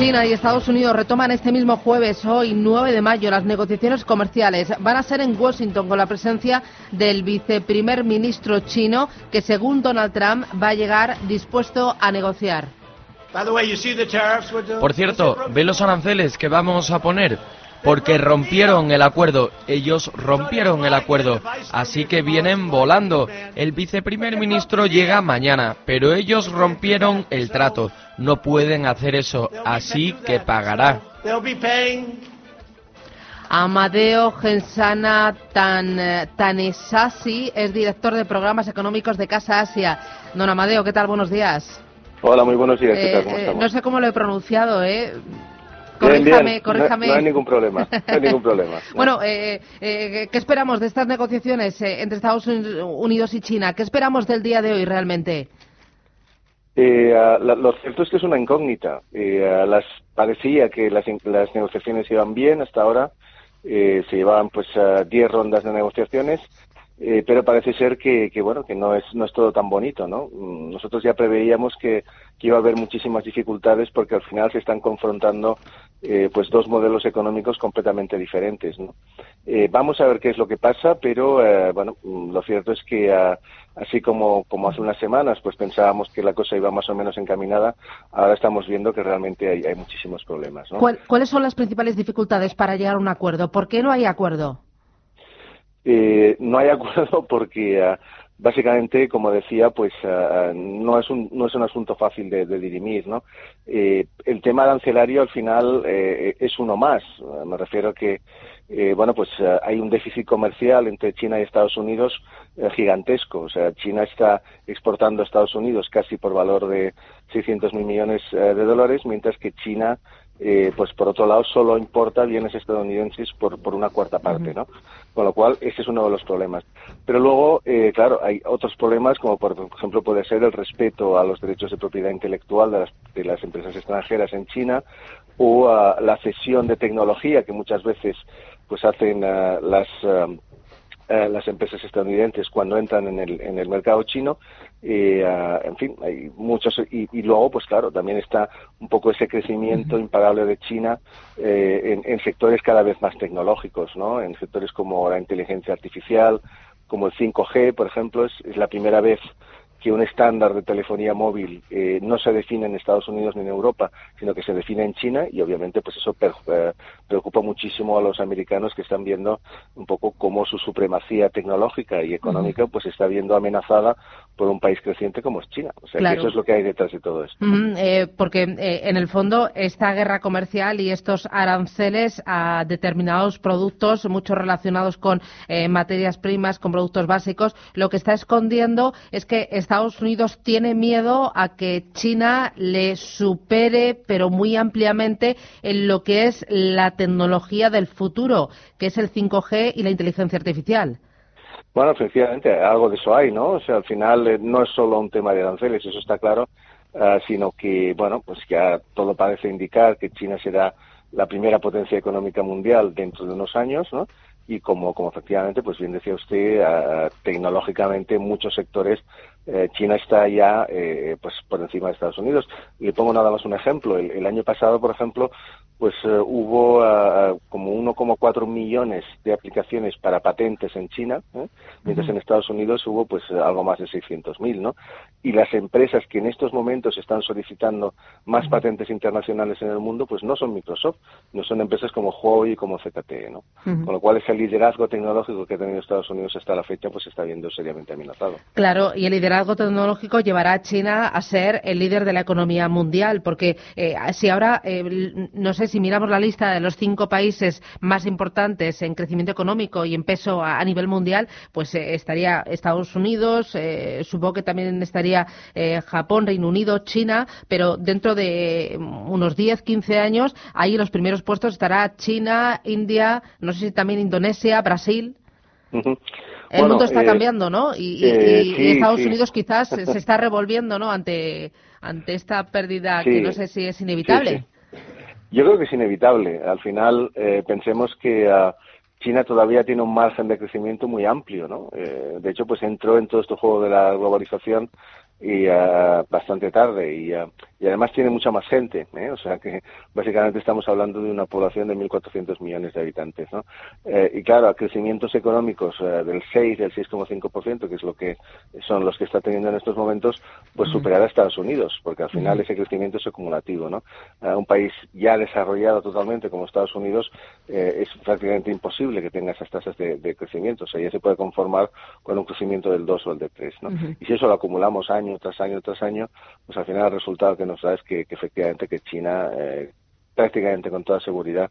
China y Estados Unidos retoman este mismo jueves, hoy 9 de mayo, las negociaciones comerciales. Van a ser en Washington con la presencia del viceprimer ministro chino, que según Donald Trump va a llegar dispuesto a negociar. Por cierto, ¿ve los aranceles que vamos a poner? Porque rompieron el acuerdo. Ellos rompieron el acuerdo, así que vienen volando. El viceprimer ministro llega mañana, pero ellos rompieron el trato. No pueden hacer eso, así que pagará. Amadeo Gensana Tan, Tanesasi es director de programas económicos de Casa Asia. Don Amadeo, ¿qué tal? Buenos días. Hola, muy buenos días. ¿Qué tal? ¿Cómo Eh, estamos? no sé cómo lo he pronunciado, ¿eh? Corríjame, bien. corríjame. No, no hay ningún problema. No hay ningún problema. Bueno, eh, eh, ¿qué esperamos de estas negociaciones eh, entre Estados Unidos y China? ¿Qué esperamos del día de hoy realmente? Eh, la- lo cierto es que es una incógnita. Eh, las, parecía que las, las negociaciones iban bien hasta ahora. Eh, se llevaban pues ah, 10 rondas de negociaciones. pero parece ser que, que, bueno que no es no es todo tan bonito no Mm, nosotros ya preveíamos que, que iba a haber muchísimas dificultades porque al final se están confrontando eh, pues dos modelos económicos completamente diferentes no Eh, vamos a ver qué es lo que pasa pero eh, bueno mm, lo cierto es que ah, así como como hace unas semanas pues pensábamos que la cosa iba más o menos encaminada ahora estamos viendo que realmente hay, hay muchísimos problemas no ¿Cuál- ¿Cuáles son las principales dificultades para llegar a un acuerdo? ¿Por qué no hay acuerdo? Eh, no hay acuerdo porque ah, básicamente, como decía, pues ah, no es un no es un asunto fácil de, dirimir, ¿no? Eh, el tema arancelario al final eh, es uno más. Me refiero a que eh, bueno, pues ah, hay un déficit comercial entre China y Estados Unidos eh, gigantesco. O sea, China está exportando a Estados Unidos casi por valor de 600 mil millones eh, de dólares, mientras que China eh, pues por otro lado solo importa bienes estadounidenses por, por una cuarta parte, ¿no? Con lo cual ese es uno de los problemas. Pero luego, eh, claro, hay otros problemas como por ejemplo puede ser el respeto a los derechos de propiedad intelectual de las, de las empresas extranjeras en China o ah, la cesión de tecnología que muchas veces pues hacen ah, las ah, eh, las empresas estadounidenses cuando entran en el, en el mercado chino. Y, ah, en fin, hay muchos. Y, y luego, pues claro, también está un poco ese crecimiento imparable de China eh, en, en sectores cada vez más tecnológicos, ¿no? En sectores como la inteligencia artificial, como el 5G, por ejemplo, es, es la primera vez que un estándar de telefonía móvil eh, no se define en Estados Unidos ni en Europa, sino que se define en China y obviamente pues eso per- eh, preocupa muchísimo a los americanos que están viendo un poco cómo su supremacía tecnológica y económica pues está viendo amenazada por un país creciente como es China. O sea Claro. que eso es lo que hay detrás de todo esto. Mm, eh, porque eh, en el fondo esta guerra comercial y estos aranceles a determinados productos, muchos relacionados con eh, materias primas, con productos básicos, lo que está escondiendo es que Estados Unidos tiene miedo a que China le supere, pero muy ampliamente, en lo que es la tecnología del futuro, que es el 5G y la inteligencia artificial. Bueno, efectivamente, algo de eso hay, ¿no? O sea, al final eh, no es solo un tema de aranceles, eso está claro, ah, sino que, bueno, pues ya todo parece indicar que China será la primera potencia económica mundial dentro de unos años, ¿no? Y como, como efectivamente, pues bien decía usted, ah, tecnológicamente en muchos sectores eh, China está ya eh, pues por encima de Estados Unidos. Le pongo nada más un ejemplo. El, el año pasado, por ejemplo, pues eh, hubo ah, como 1,4 millones de aplicaciones para patentes en China, ¿eh? mientras en Estados Unidos hubo pues algo más de 600.000, ¿no? Y las empresas que en estos momentos están solicitando más patentes internacionales en el mundo, pues no son Microsoft, no son empresas como Huawei y como ZTE, ¿no? Con lo cual ese liderazgo tecnológico que ha tenido Estados Unidos hasta la fecha, pues está viendo seriamente amenazado. Claro, y el liderazgo liderazgo tecnológico llevará a China a ser el líder de la economía mundial, porque eh, si ahora, eh, no sé, si miramos la lista de los cinco países más importantes en crecimiento económico y en peso a, nivel mundial, pues eh, estaría Estados Unidos, supongo que también estaría Japón, Reino Unido, China, pero dentro de unos 10, 15 años, ahí en los primeros puestos estará China, India, no sé si también Indonesia, Brasil. El mundo está cambiando, ¿no? Y, Estados Unidos quizás se está revolviendo, ¿no? Ante, ante esta pérdida que no sé si es inevitable. Yo creo que es inevitable. Al final, eh, pensemos que uh, China todavía tiene un margen de crecimiento muy amplio, ¿no? Eh, de hecho, pues entró en todo este juego de la globalización y uh, bastante tarde y, uh, y, además tiene mucha más gente, ¿eh? o sea que básicamente estamos hablando de una población de 1.400 millones de habitantes, ¿no? Eh, y claro, a crecimientos económicos uh, del 6, del 6,5%, que es lo que son los que está teniendo en estos momentos, pues superará a Estados Unidos, porque al final ese crecimiento es acumulativo, ¿no? un país ya desarrollado totalmente como Estados Unidos es prácticamente imposible que tenga esas tasas de, de, crecimiento, o sea, ya se puede conformar con un crecimiento del 2 o el de 3, ¿no? Y si eso lo acumulamos año tras año tras año, pues al final el resultado que nos da es que, efectivamente que China eh, prácticamente con toda seguridad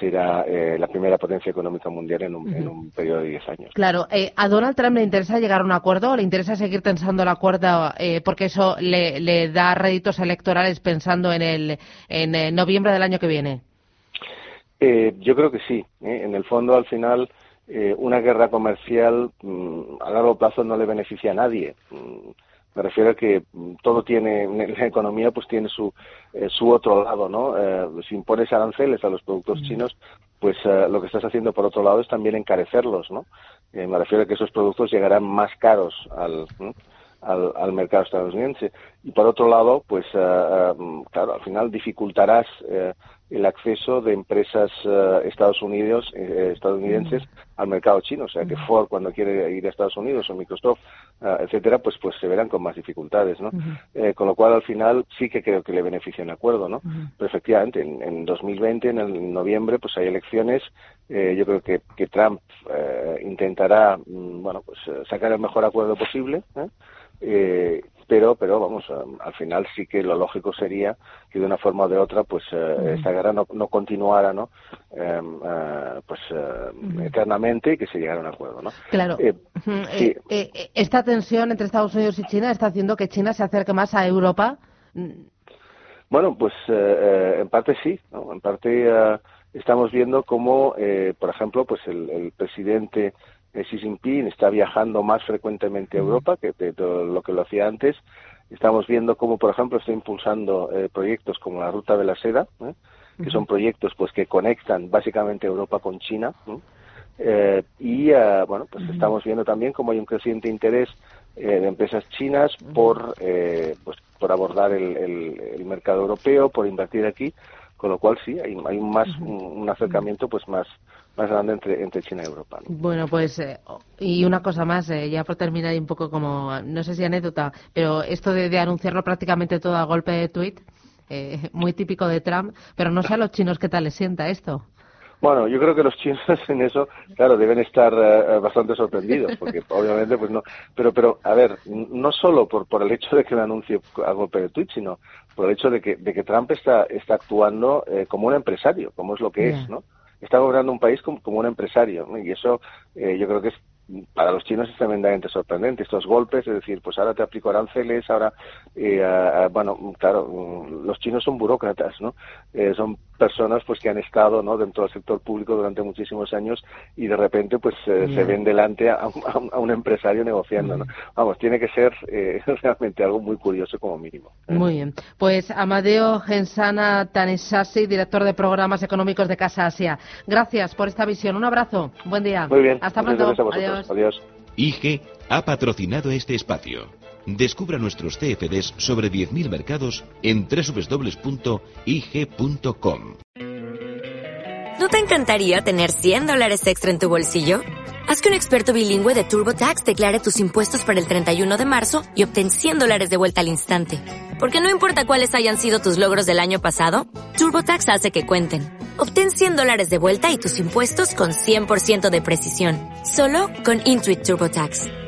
será eh, la primera potencia económica mundial en un, periodo de 10 años. Claro, eh, ¿a Donald Trump le interesa llegar a un acuerdo? ¿Le interesa seguir tensando el acuerdo porque eso le, da réditos electorales pensando en, el, en noviembre del año que viene? yo creo que sí. En el fondo, al final, una guerra comercial mm, a largo plazo no le beneficia a nadie. Mm, me refiero a que mm, todo tiene, la economía pues tiene su, eh, su otro lado, ¿no? Eh, si impones aranceles a los productos chinos, pues eh, lo que estás haciendo por otro lado es también encarecerlos, ¿no? me refiero a que esos productos llegarán más caros al, al, al, mercado estadounidense. Y por otro lado, pues claro, al final dificultarás el acceso de empresas uh, Estados Unidos, eh, estadounidenses al mercado chino. O sea, que Ford cuando quiere ir a Estados Unidos o Microsoft, uh, etcétera, pues pues se verán con más dificultades, ¿no? eh, con lo cual al final sí que creo que le beneficia el acuerdo, ¿no? Pero efectivamente en, en 2020, en el noviembre, pues hay elecciones. Eh, yo creo que, que Trump intentará, mm, bueno, pues sacar el mejor acuerdo posible. ¿eh? Pero pero vamos al final sí que lo lógico sería que de una forma o de otra pues eh, esta guerra no, no continuara no em, eh, pues eh, eternamente y que se llegara a un acuerdo no claro. Esta tensión entre Estados Unidos y China está haciendo que China se acerque más a Europa. Bueno pues en parte sí ¿no? en parte estamos viendo cómo por ejemplo pues el, el presidente Xi Jinping está viajando más frecuentemente a Europa que de lo que lo hacía antes. Estamos viendo cómo, por ejemplo, está impulsando eh, proyectos como la Ruta de la Seda, ¿eh? que son proyectos pues que conectan básicamente Europa con China. Eh, y bueno, pues estamos viendo también cómo hay un creciente interés de empresas chinas por pues por abordar el, el, mercado europeo, por invertir aquí, con lo cual sí hay, hay más un acercamiento pues más más grande entre, entre China y Europa. Bueno, pues, eh, y una cosa más, eh, ya por terminar un poco como, no sé si anécdota, pero esto de, anunciarlo prácticamente todo a golpe de tuit, eh, muy típico de Trump, pero no sé a los chinos qué tal les sienta esto. Bueno, yo creo que los chinos en eso, claro, deben estar bastante sorprendidos, porque obviamente, pues no. Pero, pero, a ver, no solo por, por el hecho de que lo anuncie a golpe de tweet, sino por el hecho de que, de que Trump está, está actuando como un empresario, como es lo que es, ¿no? Está gobernando un país como, un empresario y eso eh, yo creo que es para los chinos es tremendamente sorprendente estos golpes, es decir, pues ahora te aplico aranceles, ahora, eh, bueno, claro, los chinos son burócratas, ¿no? Eh, son personas pues que han estado, ¿no? Dentro del sector público durante muchísimos años y de repente pues eh, se ven delante a, un empresario negociando, ¿no? Vamos, tiene que ser realmente algo muy curioso como mínimo. Muy bien. Pues Amadeo Gensana Tanesasi, director de programas económicos de Casa Asia. Gracias por esta visión. Un abrazo. Buen día. Muy bien. Hasta pronto. Adiós. Adiós. IG ha patrocinado este espacio. Descubra nuestros CFDs sobre 10.000 mercados en www.ig.com. ¿No te encantaría tener 100 dólares extra en tu bolsillo? Haz que un experto bilingüe de TurboTax declare tus impuestos para el 31 de marzo y obtén 100 dólares de vuelta al instante. Porque no importa cuáles hayan sido tus logros del año pasado, TurboTax hace que cuenten. Obtén 100 dólares de vuelta y tus impuestos con 100% de precisión. Solo con Intuit TurboTax.